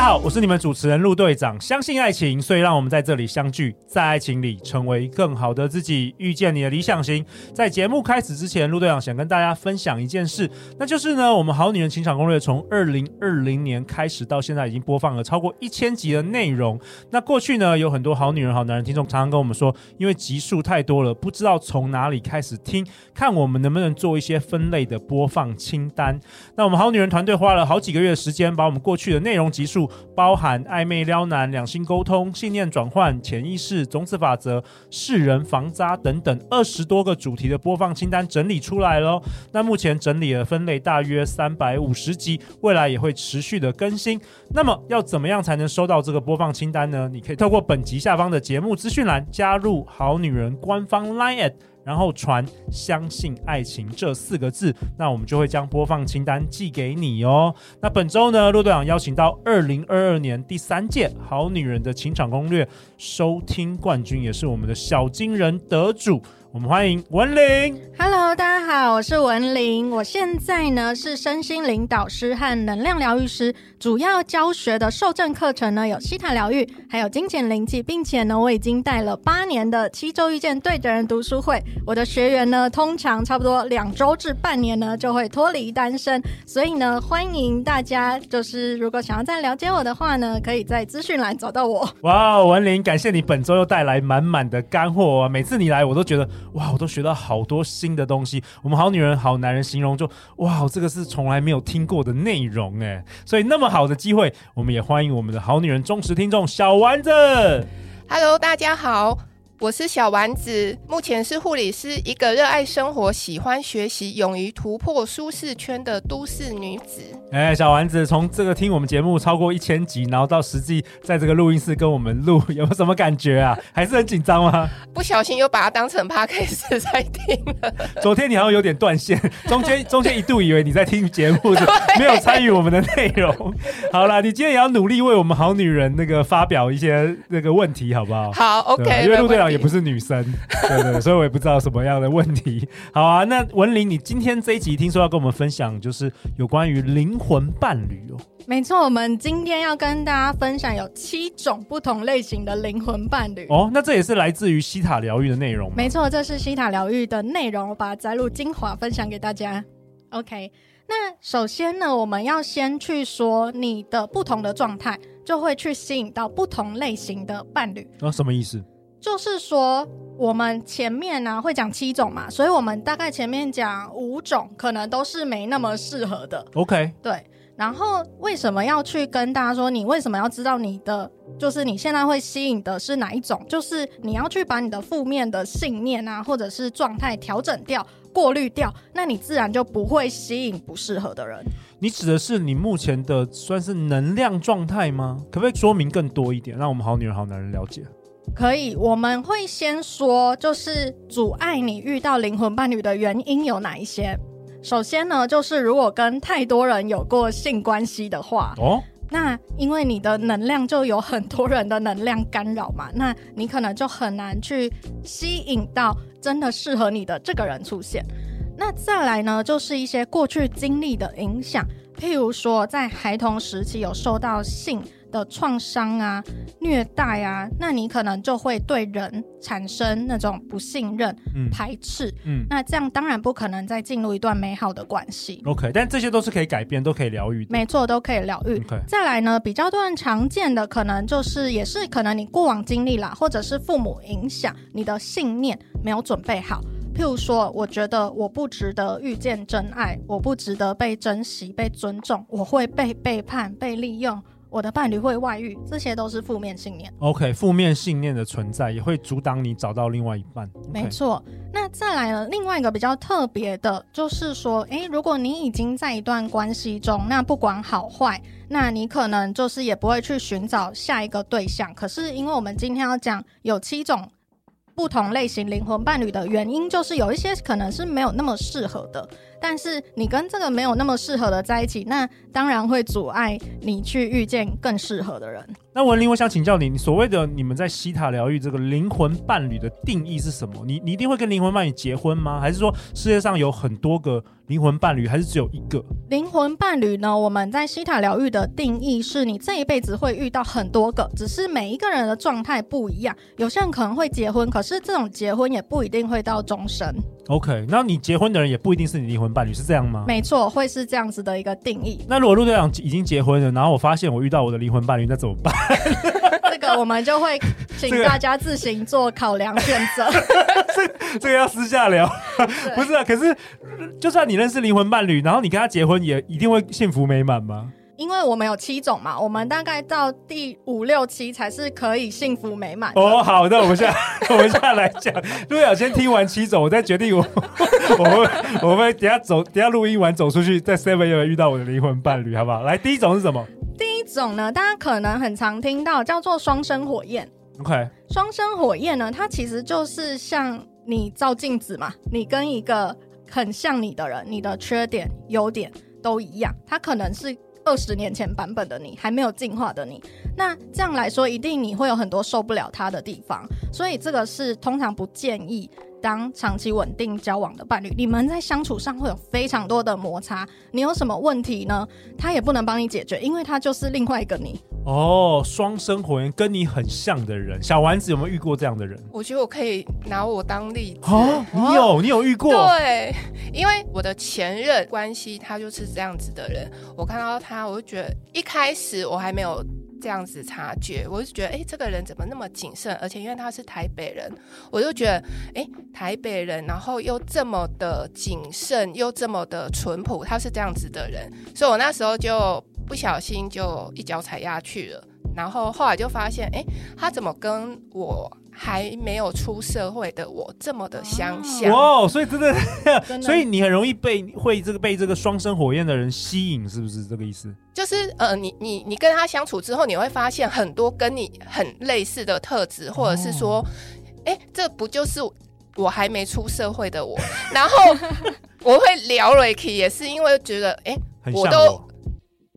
家好，我是你们主持人陆队长。相信爱情，所以让我们在这里相聚，在爱情里成为更好的自己，遇见你的理想型。在节目开始之前，陆队长想跟大家分享一件事，那就是呢，我们好女人情场攻略从二零二零年开始到现在，已经播放了超过一千集的内容。那过去呢，有很多好女人、好男人听众常常跟我们说，因为集数太多了，不知道从哪里开始听，看我们能不能做一些分类的播放清单。那我们好女人团队花了好几个月的时间，把我们过去的内容集数。包含暧昧撩男、两性沟通、信念转换、潜意识、种子法则、识人防渣等等二十多个主题的播放清单整理出来喽。那目前整理了分类大约三百五十集，未来也会持续的更新。那么要怎么样才能收到这个播放清单呢？你可以透过本集下方的节目资讯栏加入好女人官方 Line@ 然后传“相信爱情”这四个字，那我们就会将播放清单寄给你哦。那本周呢，陆队长邀请到二零二二年第三届好女人的情场攻略收听冠军，也是我们的小金人得主。我们欢迎文玲。Hello，大家好，我是文玲。我现在呢是身心灵导师和能量疗愈师，主要教学的受证课程呢有西塔疗愈，还有金钱灵气，并且呢我已经带了八年的七周遇见对的人读书会。我的学员呢通常差不多两周至半年呢就会脱离单身，所以呢欢迎大家，就是如果想要再了解我的话呢，可以在资讯栏找到我。哇文玲，感谢你本周又带来满满的干货啊！每次你来，我都觉得。哇，我都学到好多新的东西。我们好女人、好男人形容就哇，这个是从来没有听过的内容诶。所以那么好的机会，我们也欢迎我们的好女人忠实听众小丸子。Hello，大家好。我是小丸子，目前是护理师，一个热爱生活、喜欢学习、勇于突破舒适圈的都市女子。哎、欸，小丸子，从这个听我们节目超过一千集，然后到实际在这个录音室跟我们录，有什么感觉啊？还是很紧张吗？不小心又把它当成 podcast 在听了。昨天你好像有点断线，中间中间一度以为你在听节目，没有参与我们的内容。好啦，你今天也要努力为我们好女人那个发表一些那个问题，好不好？好，OK。因为陆队长。也不是女生，对对，所以我也不知道什么样的问题。好啊，那文玲，你今天这一集听说要跟我们分享，就是有关于灵魂伴侣哦。没错，我们今天要跟大家分享有七种不同类型的灵魂伴侣哦。那这也是来自于西塔疗愈的内容？没错，这是西塔疗愈的内容，我把它摘录精华分享给大家。OK，那首先呢，我们要先去说你的不同的状态，就会去吸引到不同类型的伴侣。那、哦、什么意思？就是说，我们前面呢、啊、会讲七种嘛，所以我们大概前面讲五种，可能都是没那么适合的。OK，对。然后为什么要去跟大家说？你为什么要知道你的，就是你现在会吸引的是哪一种？就是你要去把你的负面的信念啊，或者是状态调整掉、过滤掉，那你自然就不会吸引不适合的人。你指的是你目前的算是能量状态吗？可不可以说明更多一点，让我们好女人、好男人了解？可以，我们会先说，就是阻碍你遇到灵魂伴侣的原因有哪一些？首先呢，就是如果跟太多人有过性关系的话，哦，那因为你的能量就有很多人的能量干扰嘛，那你可能就很难去吸引到真的适合你的这个人出现。那再来呢，就是一些过去经历的影响，譬如说在孩童时期有受到性的创伤啊、虐待啊，那你可能就会对人产生那种不信任、嗯、排斥。嗯，那这样当然不可能再进入一段美好的关系。OK，但这些都是可以改变，都可以疗愈。没错，都可以疗愈。Okay. 再来呢，比较多人常见的可能就是，也是可能你过往经历啦，或者是父母影响你的信念没有准备好。譬如说，我觉得我不值得遇见真爱，我不值得被珍惜、被尊重，我会被背叛、被利用。我的伴侣会外遇，这些都是负面信念。OK，负面信念的存在也会阻挡你找到另外一半。Okay. 没错。那再来了，另外一个比较特别的，就是说，诶，如果你已经在一段关系中，那不管好坏，那你可能就是也不会去寻找下一个对象。可是，因为我们今天要讲有七种不同类型灵魂伴侣的原因，就是有一些可能是没有那么适合的。但是你跟这个没有那么适合的在一起，那当然会阻碍你去遇见更适合的人。那文玲，我想请教你，你所谓的你们在西塔疗愈这个灵魂伴侣的定义是什么？你你一定会跟灵魂伴侣结婚吗？还是说世界上有很多个灵魂伴侣，还是只有一个？灵魂伴侣呢？我们在西塔疗愈的定义是你这一辈子会遇到很多个，只是每一个人的状态不一样。有些人可能会结婚，可是这种结婚也不一定会到终身。OK，那你结婚的人也不一定是你灵魂伴侣，是这样吗？没错，会是这样子的一个定义。那如果陆队长已经结婚了，然后我发现我遇到我的灵魂伴侣，那怎么办？这个我们就会请大家自行做考量选择。这这个要私下聊，不是啊？可是就算你认识灵魂伴侣，然后你跟他结婚，也一定会幸福美满吗？因为我们有七种嘛，我们大概到第五六七才是可以幸福美满。哦，好的，我们现在 我们现在来讲，陆队长先听完七种，我再决定我 我们我们等下走，等下录音完走出去，在 Seven 有没有遇到我的灵魂伴侣，好不好？来，第一种是什么？第一种呢，大家可能很常听到，叫做双生火焰。OK，双生火焰呢，它其实就是像你照镜子嘛，你跟一个很像你的人，你的缺点、优点都一样，它可能是。二十年前版本的你，还没有进化的你，那这样来说，一定你会有很多受不了他的地方，所以这个是通常不建议。当长期稳定交往的伴侣，你们在相处上会有非常多的摩擦。你有什么问题呢？他也不能帮你解决，因为他就是另外一个你。哦，双生火焰跟你很像的人，小丸子有没有遇过这样的人？我觉得我可以拿我当例子。哦，你有，你有遇过？对，因为我的前任关系，他就是这样子的人。我看到他，我就觉得一开始我还没有。这样子察觉，我就觉得，哎，这个人怎么那么谨慎？而且因为他是台北人，我就觉得，哎，台北人，然后又这么的谨慎，又这么的淳朴，他是这样子的人，所以我那时候就不小心就一脚踩下去了。然后后来就发现，哎，他怎么跟我？还没有出社会的我这么的相像哇，所以 真的，真的，所以你很容易被会这个被这个双生火焰的人吸引，是不是这个意思？就是呃，你你你跟他相处之后，你会发现很多跟你很类似的特质，或者是说，哎、哦，这不就是我还没出社会的我？然后 我会聊 Ricky 也是因为觉得，哎，我都。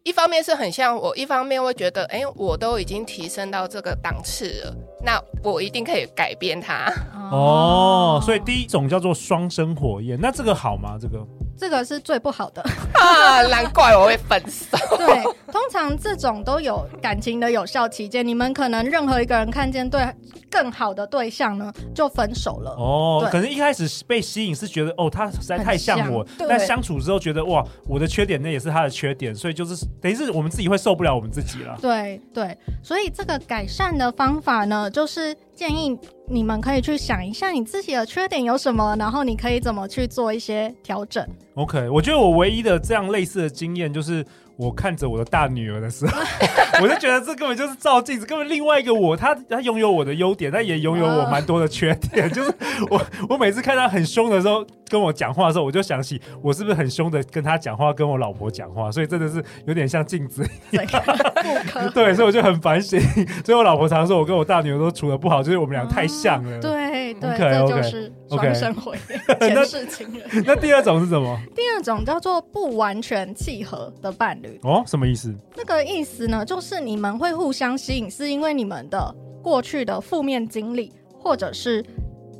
一方面是很像我，一方面会觉得，哎、我都已经提升到这个档次了，那我一定可以改变它。哦，所以第一种叫做双生火焰，那这个好吗？这个？这个是最不好的 啊！难怪我会分手。对，通常这种都有感情的有效期间，你们可能任何一个人看见对更好的对象呢，就分手了。哦，可能一开始被吸引是觉得哦，他实在太像我，像，但相处之后觉得哇，我的缺点那也是他的缺点，所以就是等于是我们自己会受不了我们自己了。对对，所以这个改善的方法呢，就是。建议你们可以去想一下你自己的缺点有什么，然后你可以怎么去做一些调整。OK，我觉得我唯一的这样类似的经验就是。我看着我的大女儿的时候，我就觉得这根本就是照镜子，根本另外一个我。她她拥有我的优点，但也拥有我蛮多的缺点。就是我我每次看她很凶的时候跟我讲话的时候，我就想起我是不是很凶的跟她讲话，跟我老婆讲话，所以真的是有点像镜子一样。对，所以我就很反省。所以我老婆常常说我跟我大女儿都处的不好，就是我们俩太像了。对对，这就是双生火焰，前世情人。那第二种是什么？第二种叫做不完全契合的伴侣。哦，什么意思？那个意思呢，就是你们会互相吸引，是因为你们的过去的负面经历，或者是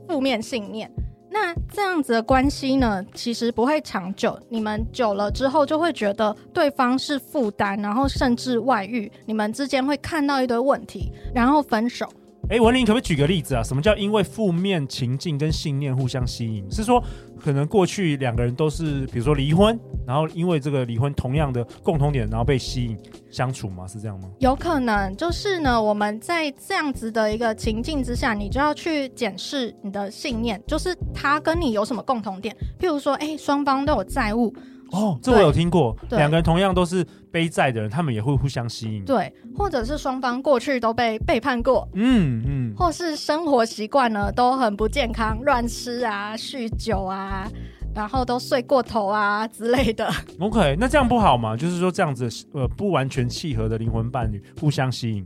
负面信念。那这样子的关系呢，其实不会长久。你们久了之后，就会觉得对方是负担，然后甚至外遇。你们之间会看到一堆问题，然后分手。哎，文玲，可不可以举个例子啊？什么叫因为负面情境跟信念互相吸引？是说可能过去两个人都是，比如说离婚，然后因为这个离婚同样的共同点，然后被吸引相处吗？是这样吗？有可能，就是呢，我们在这样子的一个情境之下，你就要去检视你的信念，就是他跟你有什么共同点？譬如说，哎，双方都有债务。哦，这我有听过，两个人同样都是背债的人，他们也会互相吸引。对，或者是双方过去都被背叛过，嗯嗯，或是生活习惯呢都很不健康，乱吃啊、酗酒啊，然后都睡过头啊之类的。OK，那这样不好吗？就是说这样子，呃，不完全契合的灵魂伴侣互相吸引。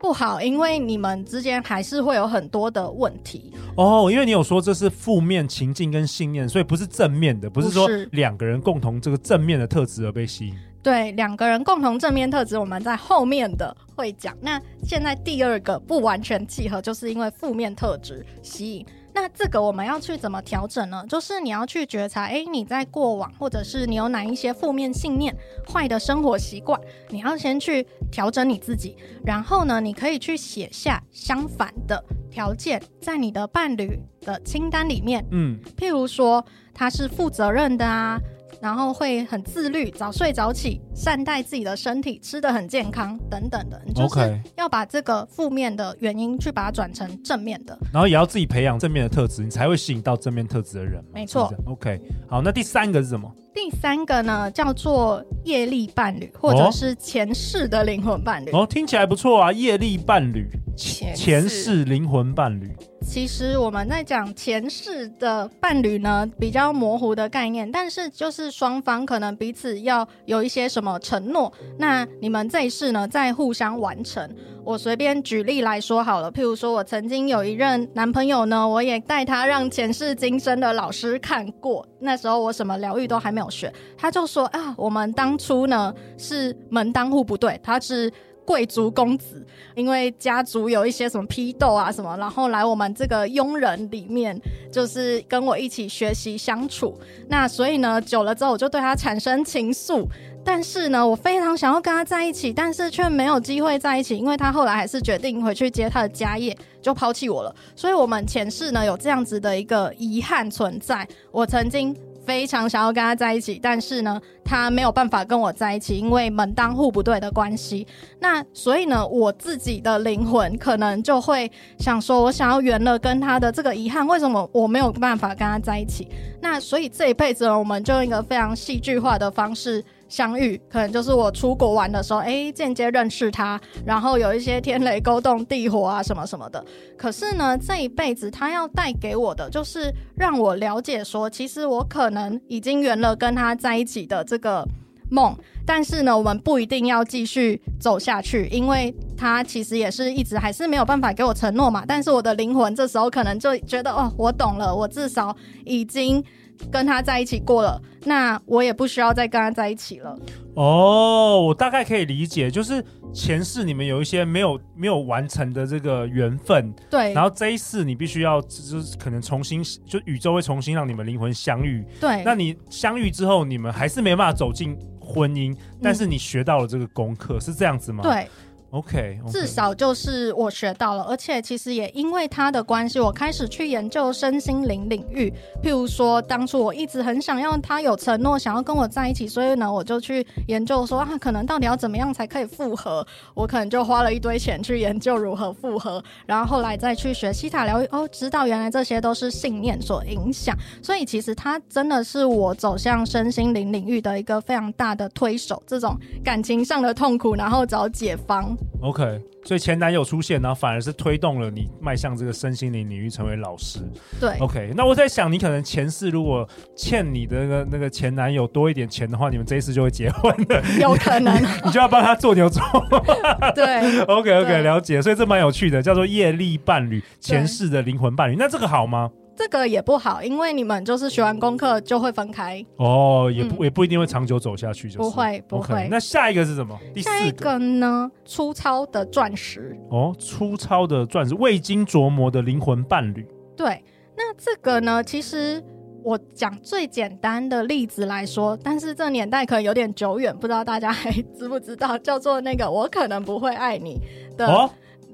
不好，因为你们之间还是会有很多的问题。哦，因为你有说这是负面情境跟信念，所以不是正面的，不是说两个人共同这个正面的特质而被吸引。对，两个人共同正面特质，我们在后面的会讲。那现在第二个不完全契合，就是因为负面特质吸引。那这个我们要去怎么调整呢？就是你要去觉察，哎，你在过往或者是你有哪一些负面信念、坏的生活习惯，你要先去调整你自己。然后呢，你可以去写下相反的条件，在你的伴侣的清单里面。嗯，譬如说他是负责任的啊。然后会很自律，早睡早起，善待自己的身体，吃的很健康等等的，你就是要把这个负面的原因去把它转成正面的，然后也要自己培养正面的特质，你才会吸引到正面特质的人。没错。OK，好，那第三个是什么？第三个呢，叫做业力伴侣，或者是前世的灵魂伴侣。哦，听起来不错啊，业力伴侣，前前世灵魂伴侣。其实我们在讲前世的伴侣呢，比较模糊的概念，但是就是双方可能彼此要有一些什么承诺，那你们这一世呢，再互相完成。我随便举例来说好了，譬如说我曾经有一任男朋友呢，我也带他让前世今生的老师看过，那时候我什么疗愈都还没有学，他就说啊，我们当初呢是门当户不对，他是。贵族公子，因为家族有一些什么批斗啊什么，然后来我们这个佣人里面，就是跟我一起学习相处。那所以呢，久了之后我就对他产生情愫，但是呢，我非常想要跟他在一起，但是却没有机会在一起，因为他后来还是决定回去接他的家业，就抛弃我了。所以，我们前世呢有这样子的一个遗憾存在。我曾经。非常想要跟他在一起，但是呢，他没有办法跟我在一起，因为门当户不对的关系。那所以呢，我自己的灵魂可能就会想说，我想要圆了跟他的这个遗憾，为什么我没有办法跟他在一起？那所以这一辈子呢，我们就用一个非常戏剧化的方式。相遇可能就是我出国玩的时候，哎，间接认识他，然后有一些天雷勾动地火啊，什么什么的。可是呢，这一辈子他要带给我的，就是让我了解说，其实我可能已经圆了跟他在一起的这个梦，但是呢，我们不一定要继续走下去，因为他其实也是一直还是没有办法给我承诺嘛。但是我的灵魂这时候可能就觉得，哦，我懂了，我至少已经。跟他在一起过了，那我也不需要再跟他在一起了。哦，我大概可以理解，就是前世你们有一些没有没有完成的这个缘分，对。然后这一世你必须要，就是可能重新，就宇宙会重新让你们灵魂相遇。对。那你相遇之后，你们还是没办法走进婚姻，但是你学到了这个功课，嗯，是这样子吗？对。OK，至少就是我学到了，而且其实也因为他的关系，我开始去研究身心灵领域。譬如说，当初我一直很想要他有承诺，想要跟我在一起，所以呢，我就去研究说啊，可能到底要怎么样才可以复合？我可能就花了一堆钱去研究如何复合，然后后来再去学西塔疗愈，哦，知道原来这些都是信念所影响。所以其实他真的是我走向身心灵领域的一个非常大的推手。这种感情上的痛苦，然后找解方。OK，所以前男友出现，然后反而是推动了你迈向这个身心灵领域，成为老师。对，OK，那我在想，你可能前世如果欠你的那个那个前男友多一点钱的话，你们这一次就会结婚的，有可能，你就要帮他做牛做 对，OK OK，了解，所以这蛮有趣的，叫做业力伴侣，前世的灵魂伴侣，那这个好吗？这个也不好，因为你们就是学完功课就会分开哦，也不、嗯、也不一定会长久走下去，就是，不会不会。Okay, 那下一个是什么？第四个，下一个呢？粗糙的钻石哦，粗糙的钻石，未经琢磨的灵魂伴侣。对，那这个呢？其实我讲最简单的例子来说，但是这年代可能有点久远，不知道大家还知不知道，叫做那个我可能不会爱你的。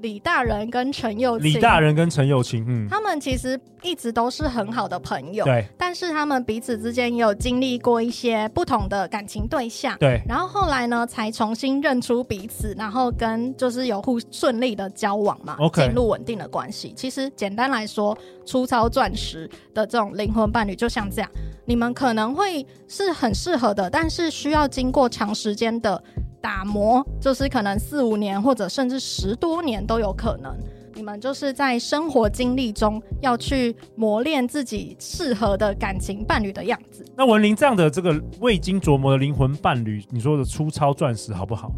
哦李大人跟陈又青，李大人跟陈又青，嗯，他们其实一直都是很好的朋友，对。但是他们彼此之间也有经历过一些不同的感情对象，对。然后后来呢，才重新认出彼此，然后跟就是有互顺利的交往嘛，进入稳定的关系。其实简单来说，粗糙钻石的这种灵魂伴侣就像这样，你们可能会是很适合的，但是需要经过长时间的。打磨就是可能四五年或者甚至十多年都有可能，你们就是在生活经历中要去磨练自己适合的感情伴侣的样子。那文林这样的这个未经琢磨的灵魂伴侣，你说的粗糙钻石好不好？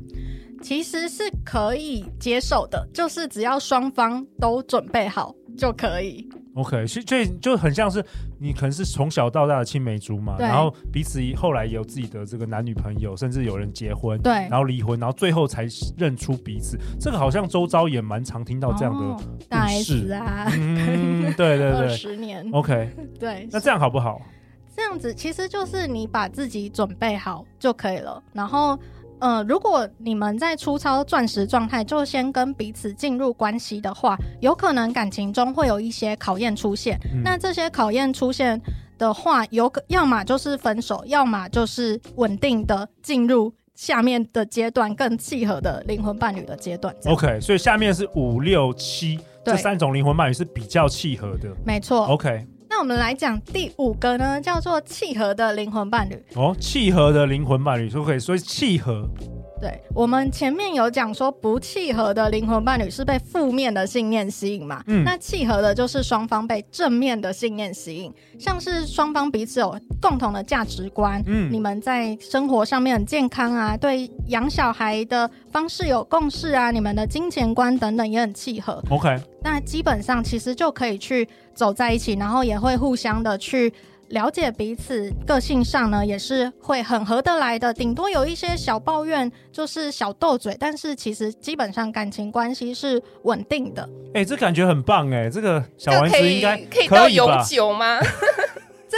其实是可以接受的，就是只要双方都准备好就可以。OK，所以就很像是你可能是从小到大的青梅竹马，然后彼此后来有自己的这个男女朋友，甚至有人结婚，对，然后离婚，然后最后才认出彼此。这个好像周遭也蛮常听到这样的故事、哦、大 S 啊，嗯，对对对，十年，OK，对，那这样好不好？这样子其实就是你把自己准备好就可以了，然后。呃，如果你们在粗糙钻石状态就先跟彼此进入关系的话，有可能感情中会有一些考验出现。嗯、那这些考验出现的话，有可要么就是分手，要么就是稳定的进入下面的阶段，更契合的灵魂伴侣的阶段。OK，所以下面是五六七这三种灵魂伴侣是比较契合的。没错。OK。那我们来讲第五个呢，叫做契合的灵魂伴侣。哦，契合的灵魂伴侣，说可以，所以契合。对，我们前面有讲说不契合的灵魂伴侣是被负面的信念吸引嘛？嗯，那契合的就是双方被正面的信念吸引，像是双方彼此有共同的价值观，嗯，你们在生活上面很健康啊，对养小孩的方式有共识啊，你们的金钱观等等也很契合。OK，那基本上其实就可以去走在一起，然后也会互相的去。了解彼此个性上呢，也是会很合得来的。顶多有一些小抱怨，就是小斗嘴，但是其实基本上感情关系是稳定的。哎、欸，这感觉很棒哎！这个小丸子应该可以到永久吗？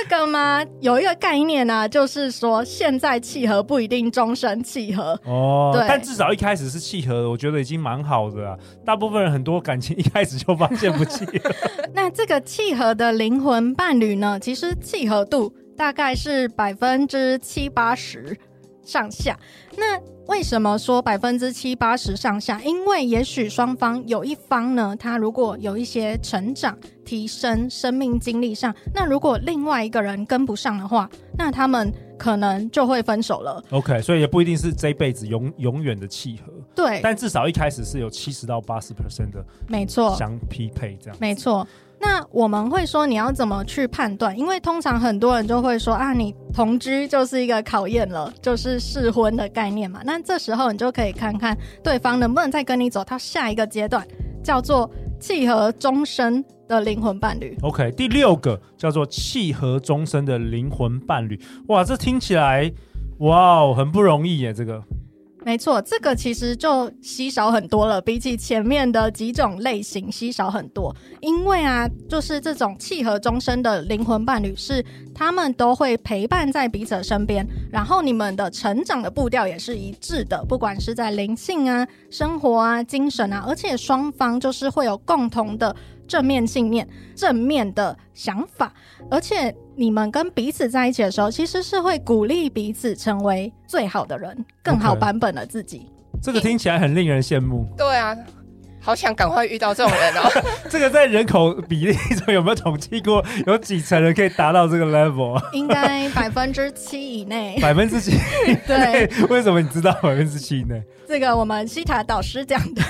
这个吗？有一个概念呢、啊，就是说现在契合不一定终身契合哦。对，但至少一开始是契合的，我觉得已经蛮好的啊。大部分人很多感情一开始就发现不契合。那这个契合的灵魂伴侣呢？其实契合度大概是百分之七八十上下。那为什么说百分之七八十上下？因为也许双方有一方呢，他如果有一些成长、提升、生命经历上，那如果另外一个人跟不上的话，那他们可能就会分手了。OK，所以也不一定是这辈子永永远的契合。对，但至少一开始是有七十到八十 percent 的，没错，相匹配这样。没错。那我们会说，你要怎么去判断？因为通常很多人就会说啊，你同居就是一个考验了，就是试婚的概念嘛。那这时候你就可以看看对方能不能再跟你走到下一个阶段，叫做契合终身的灵魂伴侣。OK，第六个叫做契合终身的灵魂伴侣。哇，这听起来哇哦，很不容易耶，这个。没错，这个其实就稀少很多了，比起前面的几种类型稀少很多。因为啊，就是这种契合终身的灵魂伴侣，是他们都会陪伴在彼此身边，然后你们的成长的步调也是一致的，不管是在灵性啊、生活啊、精神啊，而且双方就是会有共同的。正面信念、正面的想法，而且你们跟彼此在一起的时候，其实是会鼓励彼此成为最好的人，更好版本的自己。Okay. 这个听起来很令人羡慕。对啊。好想赶快遇到这种人哦！这个在人口比例中有没有统计过？有几成人可以达到这个 level？应该百分之七以内。百分之七？对。为什么你知道百分之七以内？这个我们西塔导师讲的。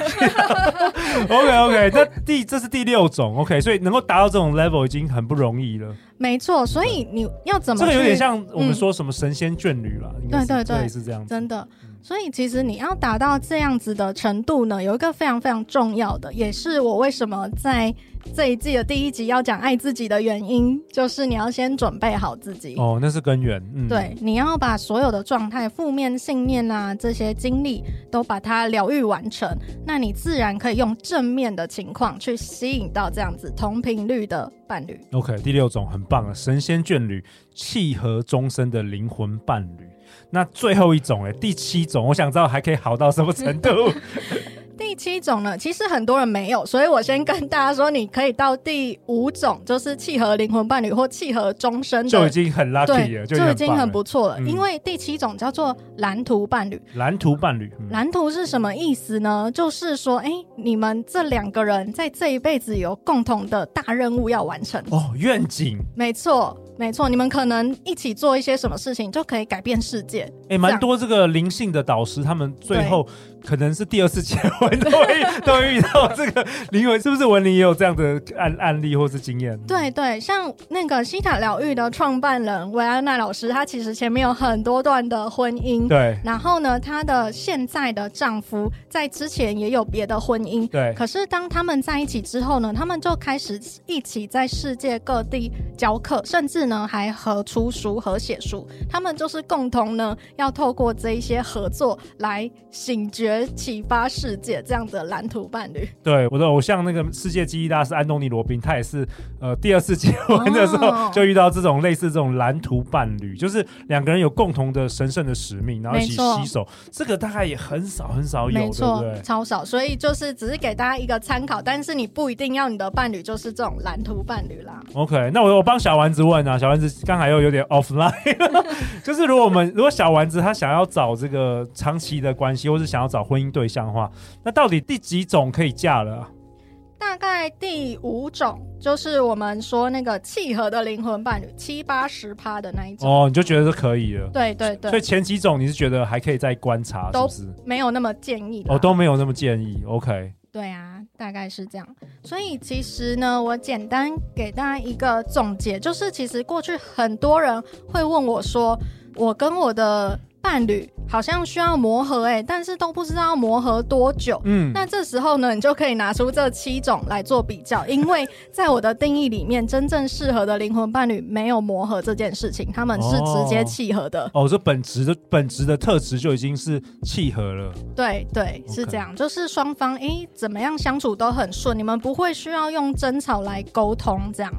OK OK，这第这是第六种 OK，所以能够达到这种 level 已经很不容易了。没错，所以你要怎么？这个有点像我们说什么神仙眷侣了。对对对，是这样子。真的。所以其实你要达到这样子的程度呢，有一个非常非常重要的，也是我为什么在这一季的第一集要讲爱自己的原因，就是你要先准备好自己。哦，那是根源。嗯，对，你要把所有的状态、负面信念啊这些经历都把它疗愈完成，那你自然可以用正面的情况去吸引到这样子同频率的伴侣。OK，第六种很棒啊，神仙眷侣，契合终身的灵魂伴侣。那最后一种哎，第七种，我想知道还可以好到什么程度？第七种呢，其实很多人没有，所以我先跟大家说，你可以到第五种，就是契合灵魂伴侣或契合终身的，就已经很 lucky 了，就已，经很不错了。嗯、因为第七种叫做蓝图伴侣。蓝图伴侣，嗯、蓝图是什么意思呢？就是说，哎，你们这两个人在这一辈子有共同的大任务要完成。哦，愿景。没错。没错，你们可能一起做一些什么事情，就可以改变世界。哎、欸，蛮多这个灵性的导师，他们最后可能是第二次结婚都会都会遇到这个灵魂，是不是文玲也有这样的案案例或是经验？对对，像那个西塔疗愈的创办人维安娜老师，她其实前面有很多段的婚姻，对。然后呢，她的现在的丈夫在之前也有别的婚姻，对。可是当他们在一起之后呢，他们就开始一起在世界各地教课，甚至。呢，还合出书、合写书，他们就是共同呢，要透过这一些合作来醒觉、启发世界这样的蓝图伴侣。对，我的偶像那个世界记忆大师安东尼罗宾，他也是呃第二次结婚的时候就遇到这种类似这种蓝图伴侣，就是两个人有共同的神圣的使命，然后一起携手。这个大概也很少很少有，没错，对对超少。所以就是只是给大家一个参考，但是你不一定要你的伴侣就是这种蓝图伴侣啦。OK，那我我帮小丸子问啊。小丸子刚才又有点 offline，就是如果我们如果小丸子他想要找这个长期的关系，或是想要找婚姻对象的话，那到底第几种可以嫁了？大概第五种，就是我们说那个契合的灵魂伴侣，七八十趴的那一种。哦，你就觉得是可以了？对对对。所以前几种你是觉得还可以再观察，都是？没有那么建议。哦，都没有那么建议。OK。对啊，大概是这样。所以其实呢，我简单给大家一个总结，就是其实过去很多人会问我说，我跟我的。伴侣好像需要磨合哎、欸，但是都不知道要磨合多久。嗯，那这时候呢，你就可以拿出这七种来做比较，因为在我的定义里面，真正适合的灵魂伴侣没有磨合这件事情，他们是直接契合的。哦，这本质的本质的特质就已经是契合了。对对，是这样，就是双方诶、欸、怎么样相处都很顺，你们不会需要用争吵来沟通这样。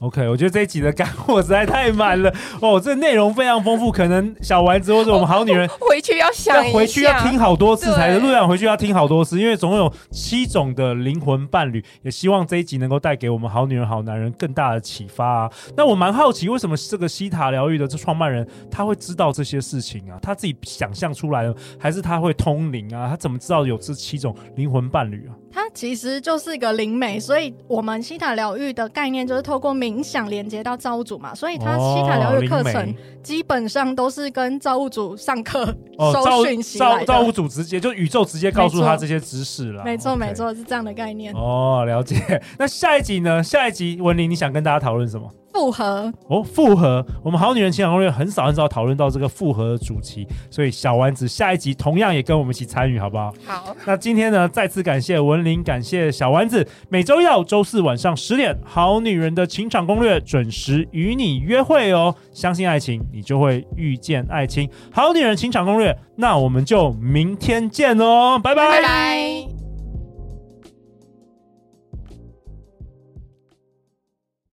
OK，我觉得这一集的干货实在太满了哦，这内容非常丰富，可能小丸子或者我们好女人回去要想，回去要听好多次才能，路上回去要听好多次，因为总共有七种的灵魂伴侣，也希望这一集能够带给我们好女人好男人更大的启发啊。那我蛮好奇，为什么这个西塔疗愈的这创办人他会知道这些事情啊？他自己想象出来的，还是他会通灵啊？他怎么知道有这七种灵魂伴侣啊？他其实就是一个灵媒，所以我们西塔疗愈的概念就是透过冥想连接到造物主嘛，所以它西塔疗愈课程基本上都是跟造物主上课收讯息来的。造物主直接就宇宙直接告诉他这些知识了。没错，没错，是这样的概念。哦，了解。那下一集呢？下一集文林，你想跟大家讨论什么？复合哦，复合，我们好女人情场攻略很少很少讨论到这个复合的主题，所以小丸子下一集同样也跟我们一起参与，好不好？好。那今天呢，再次感谢文玲，感谢小丸子。每周一到周四晚上十点，好女人的情场攻略准时与你约会哦。相信爱情，你就会遇见爱情。好女人情场攻略，那我们就明天见哦，拜拜。拜拜。